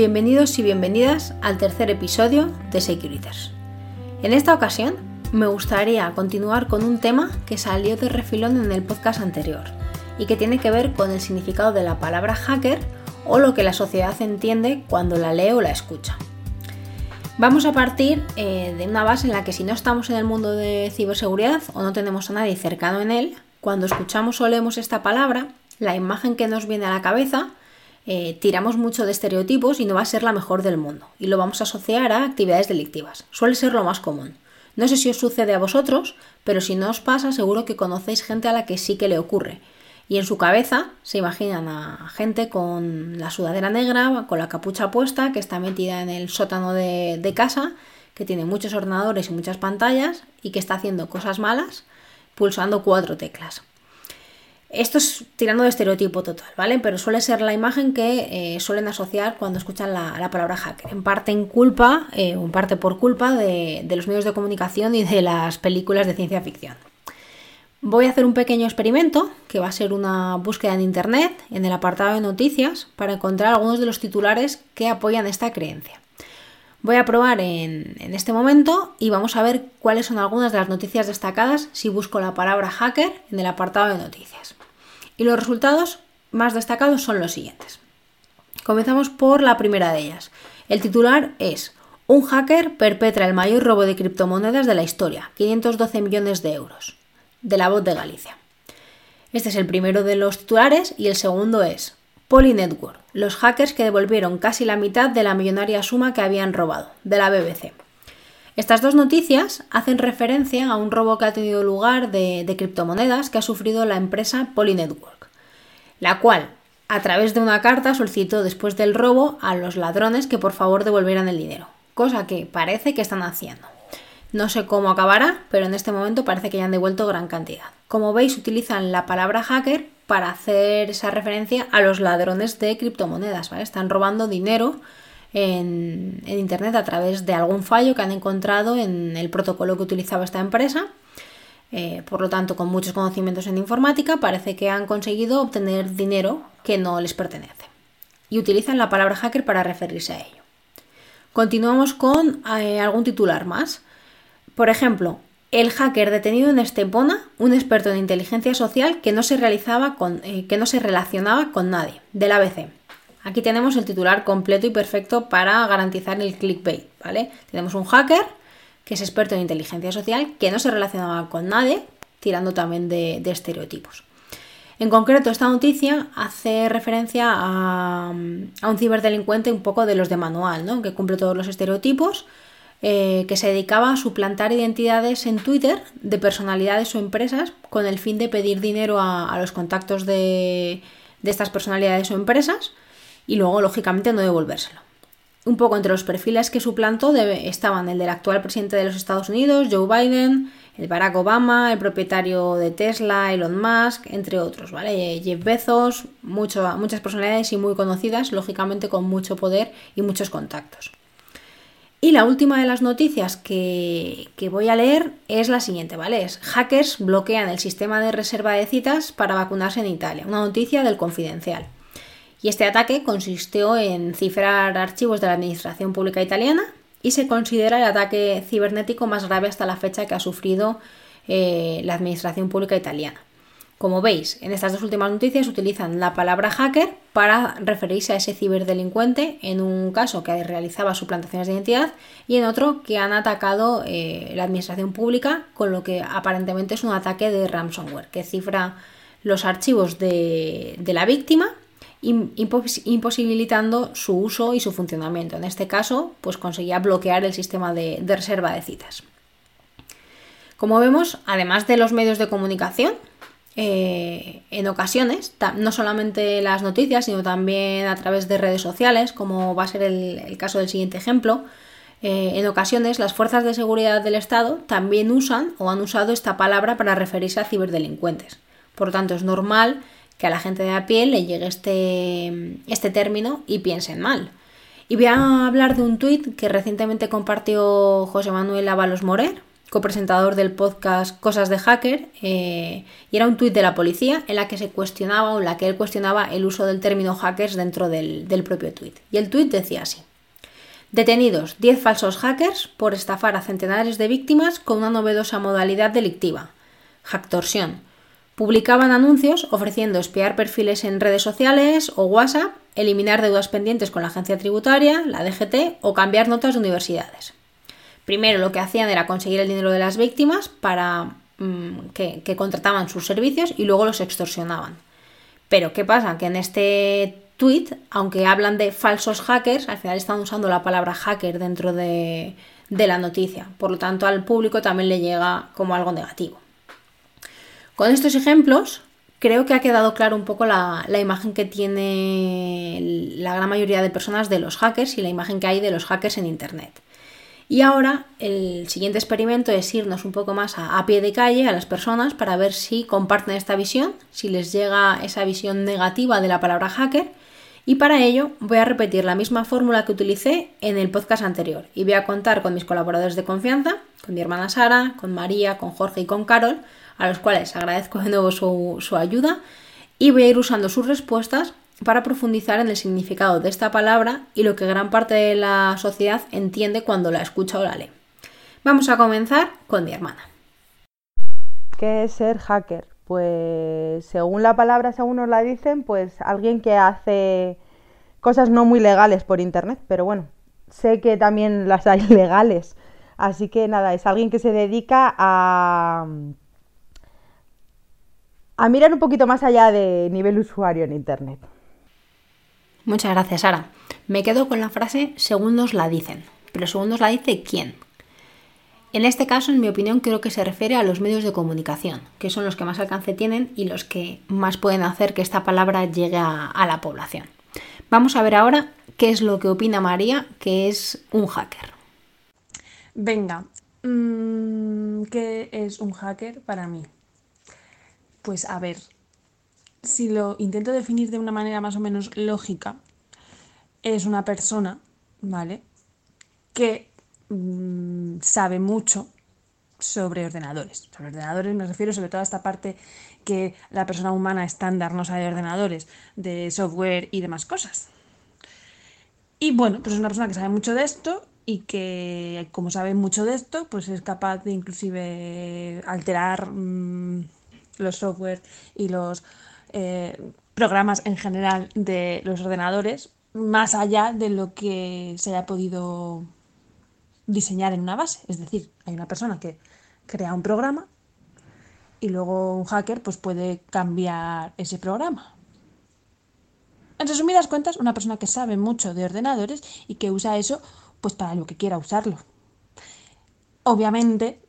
Bienvenidos y bienvenidas al tercer episodio de Securiters. En esta ocasión me gustaría continuar con un tema que salió de refilón en el podcast anterior y que tiene que ver con el significado de la palabra hacker o lo que la sociedad entiende cuando la lee o la escucha. Vamos a partir eh, de una base en la que si no estamos en el mundo de ciberseguridad o no tenemos a nadie cercano en él, cuando escuchamos o leemos esta palabra, la imagen que nos viene a la cabeza eh, tiramos mucho de estereotipos y no va a ser la mejor del mundo. Y lo vamos a asociar a actividades delictivas. Suele ser lo más común. No sé si os sucede a vosotros, pero si no os pasa, seguro que conocéis gente a la que sí que le ocurre. Y en su cabeza se imaginan a gente con la sudadera negra, con la capucha puesta, que está metida en el sótano de, de casa, que tiene muchos ordenadores y muchas pantallas y que está haciendo cosas malas pulsando cuatro teclas. Esto es tirando de estereotipo total, ¿vale? Pero suele ser la imagen que eh, suelen asociar cuando escuchan la, palabra hacker. En parte en culpa, eh, en parte por culpa de, los medios de comunicación y de las películas de ciencia ficción. Voy a hacer un pequeño experimento que va a ser una búsqueda en internet, en el apartado de noticias, para encontrar algunos de los titulares que apoyan esta creencia. Voy a probar en, este momento y vamos a ver cuáles son algunas de las noticias destacadas si busco la palabra hacker en el apartado de noticias. Y los resultados más destacados son los siguientes. Comenzamos por la primera de ellas. El titular es Un hacker perpetra el mayor robo de criptomonedas de la historia, 512 millones de euros, de la voz de Galicia. Este es el primero de los titulares y el segundo es Polynetwork, los hackers que devolvieron casi la mitad de la millonaria suma que habían robado, de la BBC. Estas dos noticias hacen referencia a un robo que ha tenido lugar de, criptomonedas que ha sufrido la empresa Polynetwork, la cual, a través de una carta, solicitó después del robo a los ladrones que por favor devolvieran el dinero, cosa que parece que están haciendo. No sé cómo acabará, pero en este momento parece que ya han devuelto gran cantidad. Como veis, utilizan la palabra hacker para hacer esa referencia a los ladrones de criptomonedas. Están robando dinero en, Internet a través de algún fallo que han encontrado en el protocolo que utilizaba esta empresa. Eh, por lo tanto, con muchos conocimientos en informática, parece que han conseguido obtener dinero que no les pertenece. Y utilizan la palabra hacker para referirse a ello. Continuamos con eh, algún titular más. Por ejemplo, el hacker detenido en Estepona, un experto en inteligencia social que no se, realizaba con, eh, que no se relacionaba con nadie, del ABC. Aquí tenemos el titular completo y perfecto para garantizar el clickbait, ¿vale? Tenemos un hacker que es experto en inteligencia social, que no se relacionaba con nadie, tirando también de, estereotipos. En concreto, esta noticia hace referencia a, un ciberdelincuente un poco de los de manual, ¿no? que cumple todos los estereotipos, eh, que se dedicaba a suplantar identidades en Twitter de personalidades o empresas con el fin de pedir dinero a, los contactos de, de estas personalidades o empresas y luego, lógicamente, no devolvérselo. Un poco entre los perfiles que suplantó estaban el del actual presidente de los Estados Unidos, Joe Biden, el Barack Obama, el propietario de Tesla, Elon Musk, entre otros, ¿vale? Jeff Bezos, muchas personalidades y muy conocidas, lógicamente con mucho poder y muchos contactos. Y la última de las noticias que, que, voy a leer es la siguiente, ¿vale? Es hackers bloquean el sistema de reserva de citas para vacunarse en Italia. Una noticia del confidencial. Y este ataque consistió en cifrar archivos de la Administración Pública Italiana y se considera el ataque cibernético más grave hasta la fecha que ha sufrido eh, la Administración Pública Italiana. Como veis, en estas dos últimas noticias utilizan la palabra hacker para referirse a ese ciberdelincuente en un caso que realizaba suplantaciones de identidad y en otro que han atacado eh, la administración pública con lo que aparentemente es un ataque de ransomware que cifra los archivos de la víctima imposibilitando su uso y su funcionamiento. En este caso, pues conseguía bloquear el sistema de, reserva de citas. Como vemos, además de los medios de comunicación, eh, en ocasiones, no solamente las noticias, sino también a través de redes sociales, como va a ser el, caso del siguiente ejemplo, eh, en ocasiones las fuerzas de seguridad del Estado también usan o han usado esta palabra para referirse a ciberdelincuentes. Por lo tanto, es normal que a la gente de a pie le llegue este, este término y piensen mal. Y voy a hablar de un tuit que recientemente compartió José Manuel Ábalos Morer, copresentador del podcast Cosas de Hacker, eh, y era un tuit de la policía en la que se cuestionaba o en la que él cuestionaba el uso del término hackers dentro del, del propio tuit. Y el tuit decía así. Detenidos 10 falsos hackers por estafar a centenares de víctimas con una novedosa modalidad delictiva. Hacktorsión. Publicaban anuncios ofreciendo espiar perfiles en redes sociales o WhatsApp, eliminar deudas pendientes con la agencia tributaria, la DGT o cambiar notas de universidades. Primero lo que hacían era conseguir el dinero de las víctimas para mm, que, contrataban sus servicios y luego los extorsionaban. Pero ¿qué pasa? Que en este tweet, aunque hablan de falsos hackers, al final están usando la palabra hacker dentro de, la noticia. Por lo tanto, al público también le llega como algo negativo. Con estos ejemplos, creo que ha quedado claro un poco la, la, imagen que tiene la gran mayoría de personas de los hackers y la imagen que hay de los hackers en Internet. Y ahora el siguiente experimento es irnos un poco más a, pie de calle a las personas para ver si comparten esta visión, si les llega esa visión negativa de la palabra hacker. Y para ello voy a repetir la misma fórmula que utilicé en el podcast anterior. Y voy a contar con mis colaboradores de confianza, con mi hermana Sara, con María, con Jorge y con Carol, a los cuales agradezco de nuevo su, ayuda. Y voy a ir usando sus respuestas para profundizar en el significado de esta palabra y lo que gran parte de la sociedad entiende cuando la escucha o la lee. Vamos a comenzar con mi hermana. ¿Qué es ser hacker? pues según la palabra, según nos la dicen, pues alguien que hace cosas no muy legales por internet, pero bueno, sé que también las hay legales. Así que nada, es alguien que se dedica a, a mirar un poquito más allá de nivel usuario en internet. Muchas gracias, Sara. Me quedo con la frase según nos la dicen. Pero según nos la dice quién. En este caso, en mi opinión, creo que se refiere a los medios de comunicación, que son los que más alcance tienen y los que más pueden hacer que esta palabra llegue a, la población. Vamos a ver ahora qué es lo que opina María, que es un hacker. Venga, mm, ¿qué es un hacker para mí? Pues a ver, si lo intento definir de una manera más o menos lógica, es una persona, ¿vale? Que Mm, sabe mucho sobre ordenadores. Sobre ordenadores me refiero sobre todo a esta parte que la persona humana estándar no sabe de ordenadores, de software y demás cosas. Y bueno, pues es una persona que sabe mucho de esto y que como sabe mucho de esto, pues es capaz de inclusive alterar mm, los software y los eh, programas en general de los ordenadores más allá de lo que se haya podido diseñar en una base. Es decir, hay una persona que crea un programa y luego un hacker pues, puede cambiar ese programa. En resumidas cuentas, una persona que sabe mucho de ordenadores y que usa eso pues para lo que quiera usarlo. Obviamente,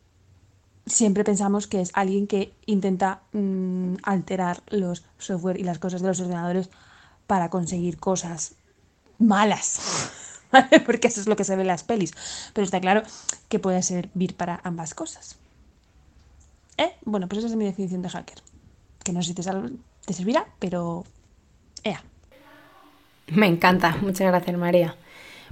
siempre pensamos que es alguien que intenta mm, alterar los software y las cosas de los ordenadores para conseguir cosas malas. Porque eso es lo que se ve en las pelis. Pero está claro que puede servir para ambas cosas. ¿Eh? Bueno, pues esa es mi definición de hacker. Que no sé si te, te servirá, pero... Ea. Me encanta, muchas gracias María.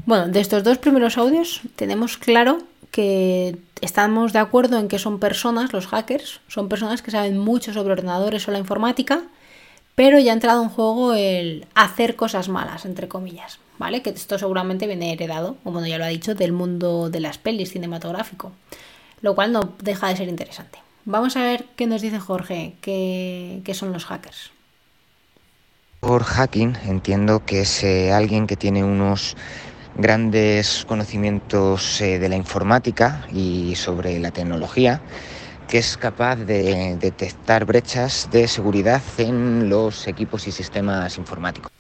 Bueno, de estos dos primeros audios tenemos claro que estamos de acuerdo en que son personas, los hackers, son personas que saben mucho sobre ordenadores o la informática, pero ya ha entrado en juego el hacer cosas malas, entre comillas. ¿vale? Que esto seguramente viene heredado, como ya lo ha dicho, del mundo de las pelis cinematográfico, lo cual no deja de ser interesante. Vamos a ver qué nos dice Jorge, qué, son los hackers. Por hacking entiendo que es eh, alguien que tiene unos grandes conocimientos eh, de la informática y sobre la tecnología, que es capaz de detectar brechas de seguridad en los equipos y sistemas informáticos.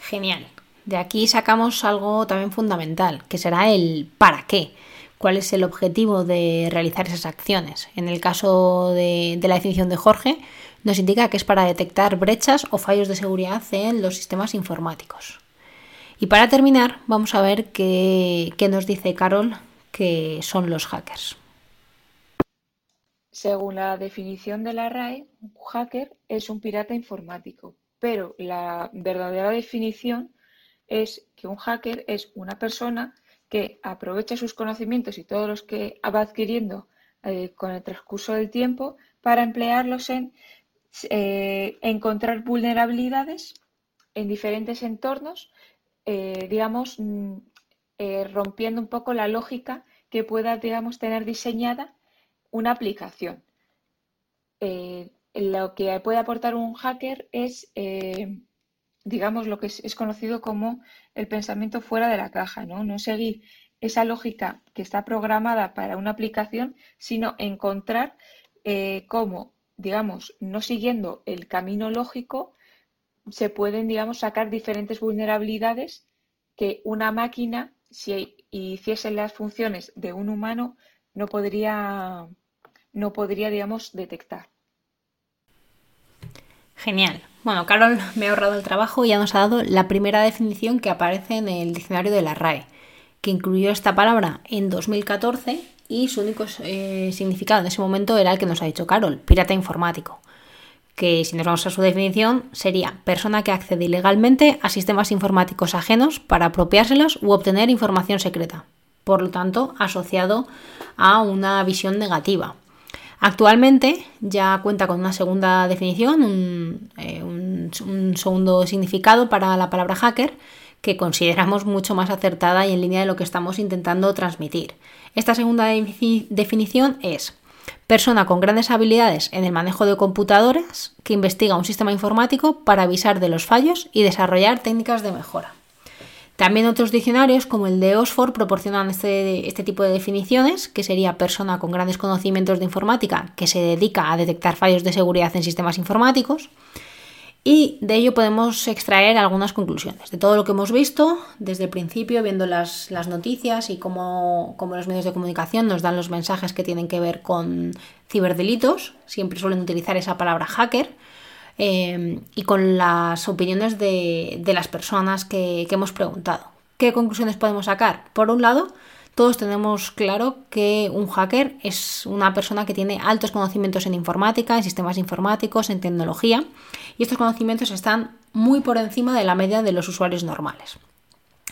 Genial. De aquí sacamos algo también fundamental, que será el para qué. ¿Cuál es el objetivo de realizar esas acciones? En el caso de, la definición de Jorge, nos indica que es para detectar brechas o fallos de seguridad en los sistemas informáticos. Y para terminar, vamos a ver qué, qué nos dice Carol que son los hackers. Según la definición de la RAE, un hacker es un pirata informático, pero la verdadera definición es que un hacker es una persona que aprovecha sus conocimientos y todos los que va adquiriendo eh, con el transcurso del tiempo para emplearlos en eh, encontrar vulnerabilidades en diferentes entornos, digamos, mm, rompiendo un poco la lógica que pueda, digamos, tener diseñada una aplicación. lo que puede aportar un hacker es digamos, lo que es, conocido como el pensamiento fuera de la caja, ¿no? No seguir esa lógica que está programada para una aplicación, sino encontrar eh, cómo, digamos, no siguiendo el camino lógico, se pueden, digamos, sacar diferentes vulnerabilidades que una máquina, si hiciese las funciones de un humano, no podría, no podría digamos, detectar. Genial. Bueno, Carol me ha ahorrado el trabajo y ya nos ha dado la primera definición que aparece en el diccionario de la RAE, que incluyó esta palabra en 2014 y su único eh, significado en ese momento era el que nos ha dicho Carol, pirata informático, que si nos vamos a su definición sería persona que accede ilegalmente a sistemas informáticos ajenos para apropiárselos u obtener información secreta, por lo tanto asociado a una visión negativa. Actualmente ya cuenta con una segunda definición, eh, un, segundo significado para la palabra hacker que consideramos mucho más acertada y en línea de lo que estamos intentando transmitir. Esta segunda definición es persona con grandes habilidades en el manejo de computadoras que investiga un sistema informático para avisar de los fallos y desarrollar técnicas de mejora. También otros diccionarios, como el de Oxford, proporcionan este, este, tipo de definiciones, que sería persona con grandes conocimientos de informática que se dedica a detectar fallos de seguridad en sistemas informáticos. Y de ello podemos extraer algunas conclusiones. De todo lo que hemos visto desde el principio, viendo las, noticias y cómo, los medios de comunicación nos dan los mensajes que tienen que ver con ciberdelitos, siempre suelen utilizar esa palabra hacker Em, y con las opiniones de, las personas que, hemos preguntado. ¿Qué conclusiones podemos sacar? Por un lado, todos tenemos claro que un hacker es una persona que tiene altos conocimientos en informática, en sistemas informáticos, en tecnología, y estos conocimientos están muy por encima de la media de los usuarios normales.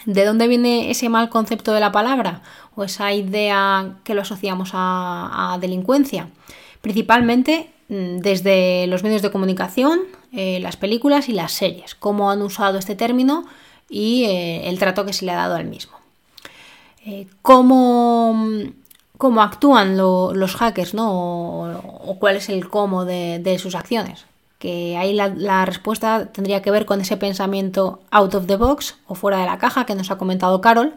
¿De dónde viene ese mal concepto de la palabra o esa idea que lo asociamos a delincuencia? Principalmente Mm, desde los medios de comunicación, eh, las películas y las series, cómo han usado este término y eh, el trato que se le ha dado al mismo. Eh, cómo, actúan los hackers ¿no? O, cuál es el cómo de, sus acciones. Que ahí la, la, respuesta tendría que ver con ese pensamiento out of the box o fuera de la caja que nos ha comentado Carol,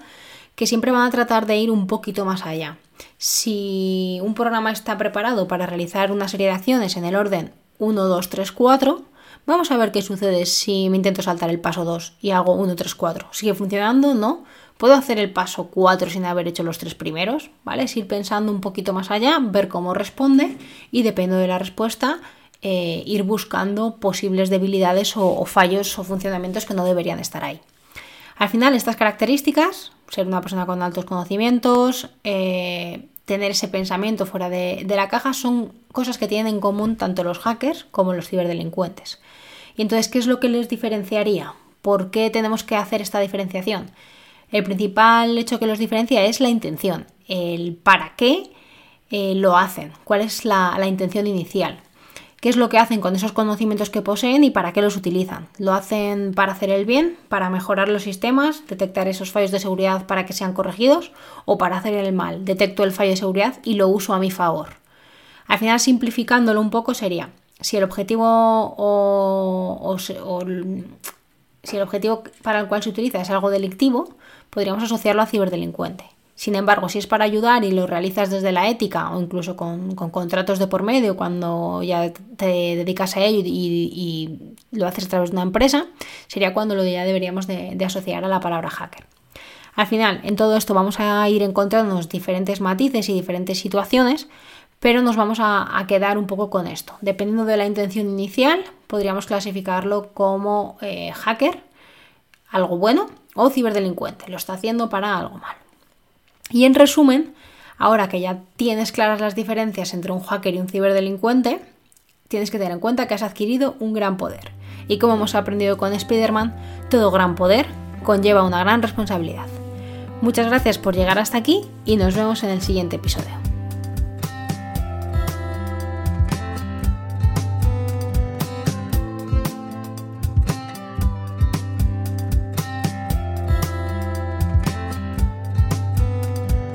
que siempre van a tratar de ir un poquito más allá. Si un programa está preparado para realizar una serie de acciones en el orden 1, 2, 3, 4, vamos a ver qué sucede si me intento saltar el paso 2 y hago 1, 3, 4. ¿Sigue funcionando? No. ¿Puedo hacer el paso 4 sin haber hecho los tres primeros? ¿Vale? Es ir pensando un poquito más allá, ver cómo responde y depende de la respuesta, eh, ir buscando posibles debilidades o, fallos o funcionamientos que no deberían estar ahí. Al final, estas características, ser una persona con altos conocimientos, eh, tener ese pensamiento fuera de, la caja, son cosas que tienen en común tanto los hackers como los ciberdelincuentes. Y entonces, ¿qué es lo que les diferenciaría? ¿Por qué tenemos que hacer esta diferenciación? El principal hecho que los diferencia es la intención, el para qué eh, lo hacen, cuál es la intención inicial qué es lo que hacen con esos conocimientos que poseen y para qué los utilizan. ¿Lo hacen para hacer el bien, para mejorar los sistemas, detectar esos fallos de seguridad para que sean corregidos o para hacer el mal? Detecto el fallo de seguridad y lo uso a mi favor. Al final, simplificándolo un poco, sería si el objetivo o, si el objetivo para el cual se utiliza es algo delictivo, podríamos asociarlo a ciberdelincuente. Sin embargo, si es para ayudar y lo realizas desde la ética o incluso con, contratos de por medio, cuando ya te dedicas a ello y, lo haces a través de una empresa, sería cuando lo ya deberíamos de, asociar a la palabra hacker. Al final, en todo esto vamos a ir encontrándonos diferentes matices y diferentes situaciones, pero nos vamos a, quedar un poco con esto. Dependiendo de la intención inicial, podríamos clasificarlo como eh, hacker, algo bueno, o ciberdelincuente. Lo está haciendo para algo malo. Y en resumen, ahora que ya tienes claras las diferencias entre un hacker y un ciberdelincuente, tienes que tener en cuenta que has adquirido un gran poder. Y como hemos aprendido con Spider-Man, todo gran poder conlleva una gran responsabilidad. Muchas gracias por llegar hasta aquí y nos vemos en el siguiente episodio.